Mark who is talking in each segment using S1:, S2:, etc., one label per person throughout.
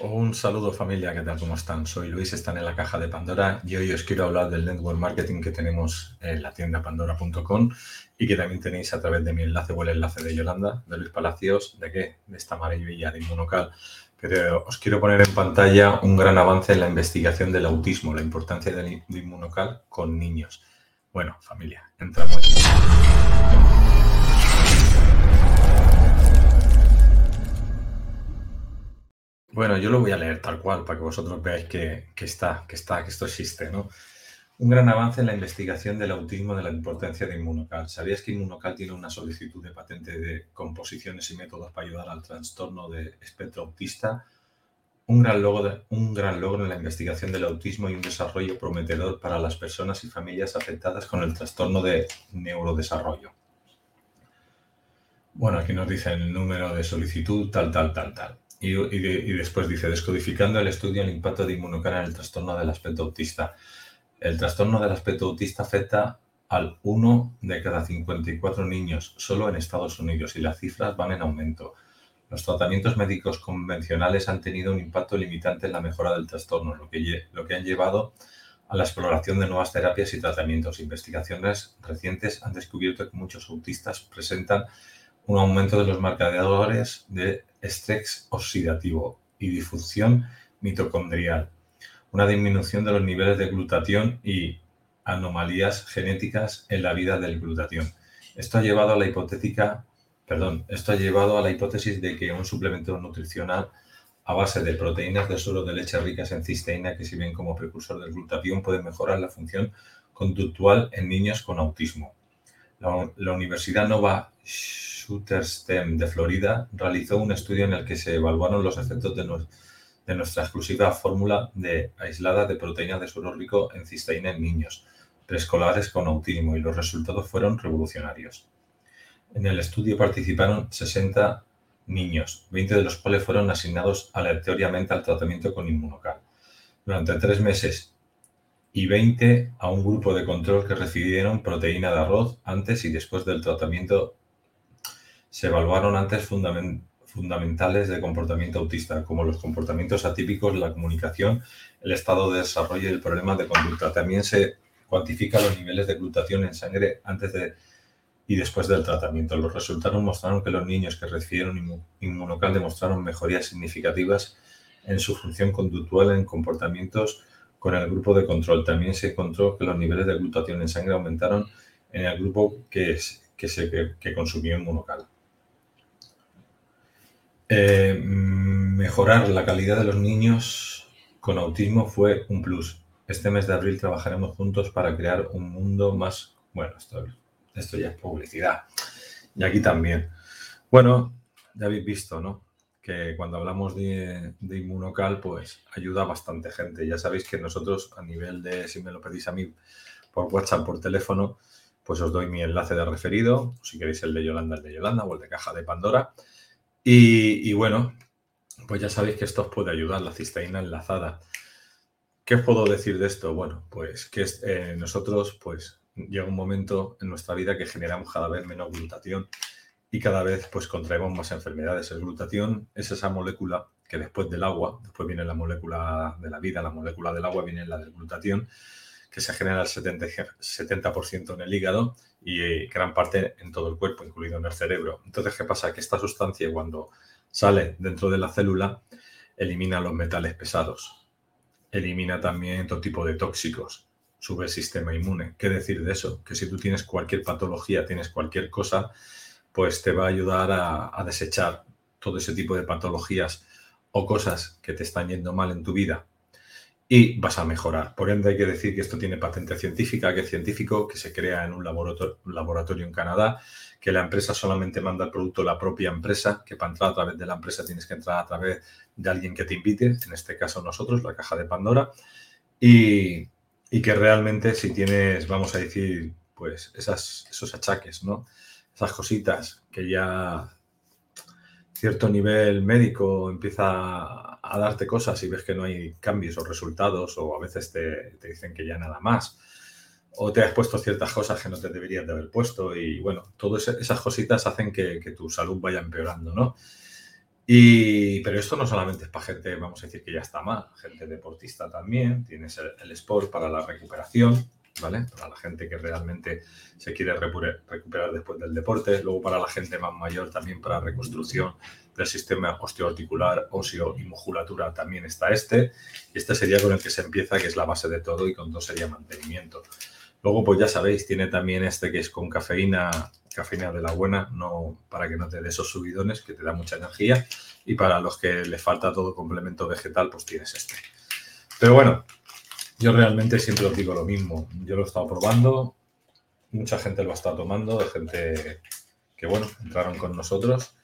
S1: Un saludo familia, ¿qué tal? ¿Cómo están? Soy Luis, están en la caja de Pandora y hoy os quiero hablar del network marketing que tenemos en la tienda pandora.com y que también tenéis a través de mi enlace o el enlace de Yolanda, de Luis Palacios, ¿de qué? De esta maravilla de Inmunocal. Pero os quiero poner en pantalla un gran avance en la investigación del autismo, la importancia del Inmunocal con niños. Bueno, familia, entramos. Bueno, yo lo voy a leer tal cual para que vosotros veáis que, está, que está, que esto existe, ¿no? Un gran avance en la investigación del autismo de la importancia de Inmunocal. ¿Sabías que Inmunocal tiene una solicitud de patente de composiciones y métodos para ayudar al trastorno de espectro autista? Un gran, logro, un gran logro en la investigación del autismo y un desarrollo prometedor para las personas y familias afectadas con el trastorno de neurodesarrollo. Bueno, aquí nos dice el número de solicitud, tal, tal, tal, tal. Y, después dice, descodificando el estudio el impacto de inmunocal en el trastorno del aspecto autista. El trastorno del aspecto autista afecta al 1 de cada 54 niños solo en Estados Unidos y las cifras van en aumento. Los tratamientos médicos convencionales han tenido un impacto limitante en la mejora del trastorno, lo que, lo que han llevado a la exploración de nuevas terapias y tratamientos. Investigaciones recientes han descubierto que muchos autistas presentan un aumento de los marcadores de estrés oxidativo y disfunción mitocondrial, una disminución de los niveles de glutatión y anomalías genéticas en la vida del glutatión. Esto ha llevado a la hipotética, perdón, esto ha llevado a la hipótesis de que un suplemento nutricional a base de proteínas de suero de leche ricas en cisteína que sirven como precursor del glutatión puede mejorar la función conductual en niños con autismo. La, la Universidad Nova Stem de Florida realizó un estudio en el que se evaluaron los efectos de, nuestra exclusiva fórmula de aislada de proteína de suero rico en cisteína en niños preescolares con autismo y los resultados fueron revolucionarios. En el estudio participaron 60 niños, 20 de los cuales fueron asignados aleatoriamente al tratamiento con inmunocal. Durante tres meses y 20 a un grupo de control que recibieron proteína de arroz antes y después del tratamiento se evaluaron antes fundamentales de comportamiento autista, como los comportamientos atípicos, la comunicación, el estado de desarrollo y el problema de conducta. También se cuantifican los niveles de glutatión en sangre antes de y después del tratamiento. Los resultados mostraron que los niños que recibieron inmunocal demostraron mejorías significativas en su función conductual en comportamientos con el grupo de control. También se encontró que los niveles de glutatión en sangre aumentaron en el grupo que, que consumió inmunocal. Eh, mejorar la calidad de los niños con autismo fue un plus. Este mes de abril trabajaremos juntos para crear un mundo más... Bueno, esto, esto ya es publicidad. Y aquí también. Bueno, ya habéis visto, ¿no? Que cuando hablamos de, de Inmunocal, pues ayuda a bastante gente. Ya sabéis que nosotros, a nivel de, si me lo pedís a mí por WhatsApp, por teléfono, pues os doy mi enlace de referido. Si queréis el de Yolanda, el de Yolanda o el de Caja de Pandora. Y, bueno, pues ya sabéis que esto os puede ayudar, la cisteína enlazada. ¿Qué os puedo decir de esto? Bueno, pues que eh, nosotros, pues llega un momento en nuestra vida que generamos cada vez menos glutatión y cada vez pues contraemos más enfermedades. El glutatión es esa molécula que después del agua, después viene la molécula de la vida, la molécula del agua viene la del glutatión, que se genera el 70%, 70 en el hígado y eh, gran parte en todo el cuerpo, incluido en el cerebro. Entonces, ¿qué pasa? Que esta sustancia cuando sale dentro de la célula elimina los metales pesados, elimina también todo tipo de tóxicos, sube el sistema inmune. ¿Qué decir de eso? Que si tú tienes cualquier patología, tienes cualquier cosa, pues te va a ayudar a, a desechar todo ese tipo de patologías o cosas que te están yendo mal en tu vida y vas a mejorar. Por ende, hay que decir que esto tiene patente científica, que es científico, que se crea en un laboratorio, en Canadá, que la empresa solamente manda el producto la propia empresa, que para entrar a través de la empresa tienes que entrar a través de alguien que te invite, en este caso nosotros, la caja de Pandora, y, que realmente si tienes, vamos a decir, pues esas, esos achaques, ¿no? Esas cositas que ya cierto nivel médico empieza a darte cosas y ves que no hay cambios o resultados o a veces te, dicen que ya nada más o te has puesto ciertas cosas que no te deberías de haber puesto y bueno, todas esas cositas hacen que, tu salud vaya empeorando, ¿no? Y, pero esto no solamente es para gente, vamos a decir que ya está mal, gente deportista también, tienes el, el sport para la recuperación, Para la gente que realmente se quiere recuperar después del deporte, luego para la gente más mayor también para reconstrucción del sistema osteoarticular, óseo y musculatura también está este. Y este sería con el que se empieza, que es la base de todo, y con dos sería mantenimiento. Luego, pues ya sabéis, tiene también este que es con cafeína, cafeína de la buena, no para que no te dé esos subidones, que te da mucha energía. Y para los que le falta todo complemento vegetal, pues tienes este. Pero bueno, yo realmente siempre os digo lo mismo. Yo lo he estado probando, mucha gente lo ha estado tomando, de gente que, bueno, entraron con nosotros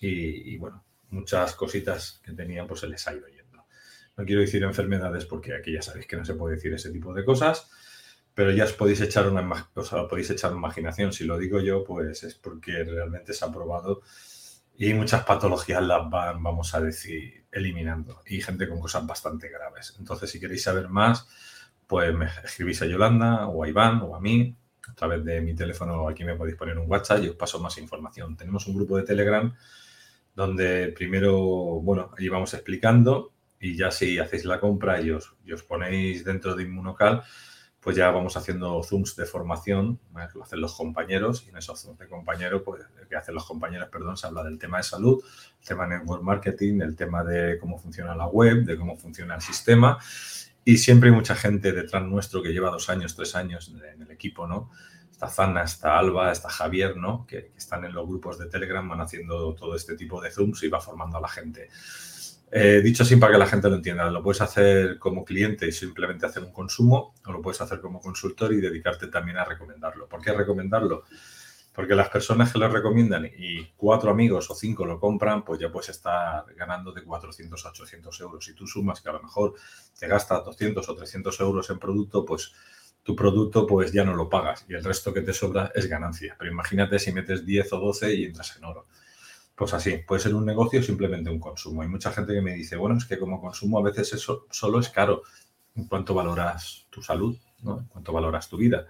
S1: y, bueno, muchas cositas que tenían pues se les ha ido yendo. No quiero decir enfermedades porque aquí ya sabéis que no se puede decir ese tipo de cosas, pero ya os podéis echar una o sea, podéis echar imaginación. Si lo digo yo, pues es porque realmente se ha probado y muchas patologías las van, vamos a decir, eliminando y gente con cosas bastante graves. Entonces, si queréis saber más, pues me escribís a Yolanda o a Iván o a mí. A través de mi teléfono aquí me podéis poner un WhatsApp y os paso más información. Tenemos un grupo de Telegram donde primero, bueno, ahí vamos explicando y ya si hacéis la compra y os, y os ponéis dentro de Inmunocal, pues ya vamos haciendo zooms de formación, lo hacen los compañeros, y en esos zooms de compañeros, pues que hacen los compañeros, perdón, se habla del tema de salud, el tema de network marketing, el tema de cómo funciona la web, de cómo funciona el sistema, y siempre hay mucha gente detrás nuestro que lleva dos años, tres años en el equipo, ¿no? Está Zana, está Alba, está Javier, ¿no? Que, que están en los grupos de Telegram, van haciendo todo este tipo de zooms y va formando a la gente. Eh, dicho así para que la gente lo entienda, lo puedes hacer como cliente y simplemente hacer un consumo, o lo puedes hacer como consultor y dedicarte también a recomendarlo. ¿Por qué recomendarlo? Porque las personas que lo recomiendan y cuatro amigos o cinco lo compran, pues ya puedes estar ganando de 400 a 800 euros. Si tú sumas que a lo mejor te gastas 200 o 300 euros en producto, pues tu producto pues ya no lo pagas y el resto que te sobra es ganancia. Pero imagínate si metes 10 o 12 y entras en oro. Pues así, puede ser un negocio o simplemente un consumo. Hay mucha gente que me dice, bueno, es que como consumo a veces eso solo es caro. ¿En cuánto valoras tu salud? ¿En cuánto valoras tu vida?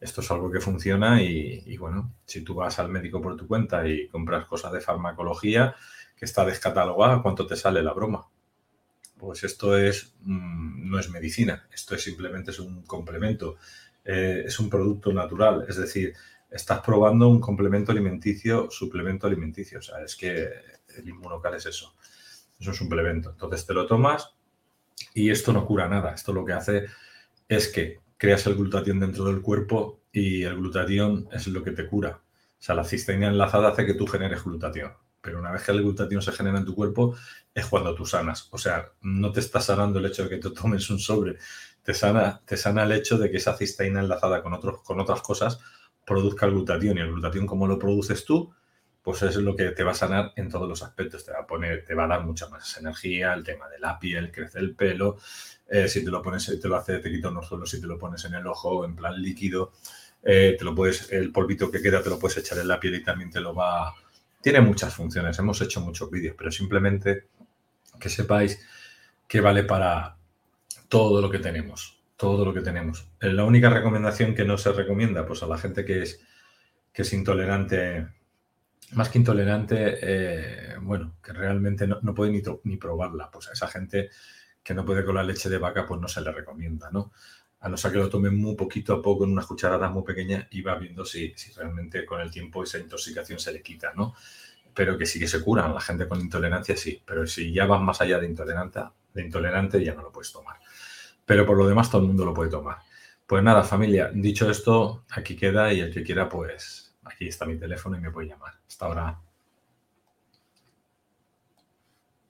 S1: Esto es algo que funciona y, bueno, si tú vas al médico por tu cuenta y compras cosas de farmacología que está descatalogada, ¿cuánto te sale la broma? Pues esto es, mm, no es medicina, esto es simplemente es un complemento, eh, es un producto natural, es decir, estás probando un complemento alimenticio, suplemento alimenticio. O sea, es que el inmunocal es eso. Es un suplemento. Entonces te lo tomas y esto no cura nada. Esto lo que hace es que creas el glutatión dentro del cuerpo y el glutatión es lo que te cura. O sea, la cisteína enlazada hace que tú generes glutatión. Pero una vez que el glutatión se genera en tu cuerpo, es cuando tú sanas. O sea, no te está sanando el hecho de que te tomes un sobre. Te sana, te sana el hecho de que esa cisteína enlazada con, otros, con otras cosas produzca el glutatión y el glutatión como lo produces tú, pues es lo que te va a sanar en todos los aspectos. Te va a poner, te va a dar mucha más energía, el tema de la piel, crece el pelo. Eh, si te lo pones, te lo hace, te quita unos suelos, si te lo pones en el ojo en plan líquido, eh, te lo puedes, el polvito que queda te lo puedes echar en la piel y también te lo va. Tiene muchas funciones. Hemos hecho muchos vídeos, pero simplemente que sepáis que vale para todo lo que tenemos todo lo que tenemos. Eh, la única recomendación que no se recomienda, pues a la gente que es, que es intolerante, más que intolerante, eh, bueno, que realmente no, puede ni, ni, probarla, pues a esa gente que no puede con la leche de vaca, pues no se le recomienda, ¿no? A no ser que lo tomen muy poquito a poco en unas cucharadas muy pequeñas y va viendo si, si realmente con el tiempo esa intoxicación se le quita, ¿no? Pero que sí que se curan, la gente con intolerancia sí, pero si ya vas más allá de intolerante, de intolerante ya no lo puedes tomar pero por lo demás todo el mundo lo puede tomar. Pues nada, familia, dicho esto, aquí queda y el que quiera, pues aquí está mi teléfono y me puede llamar. Hasta ahora.